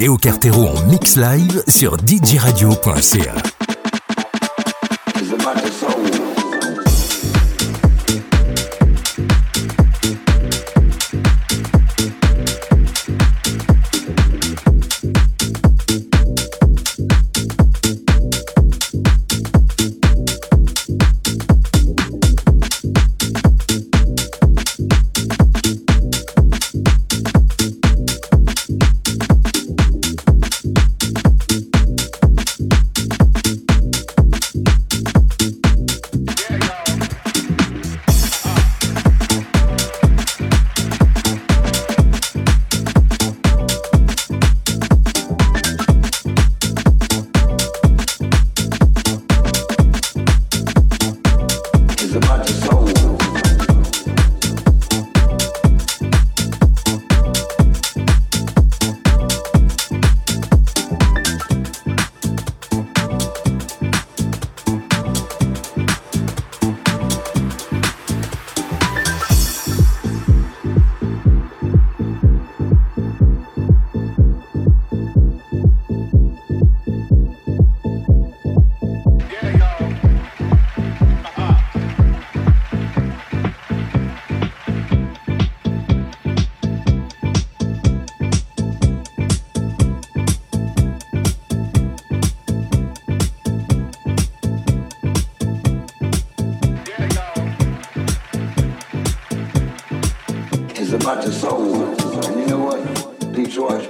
Léo Cartero en mix live sur djradio.ca. soul. And you know what? Detroit's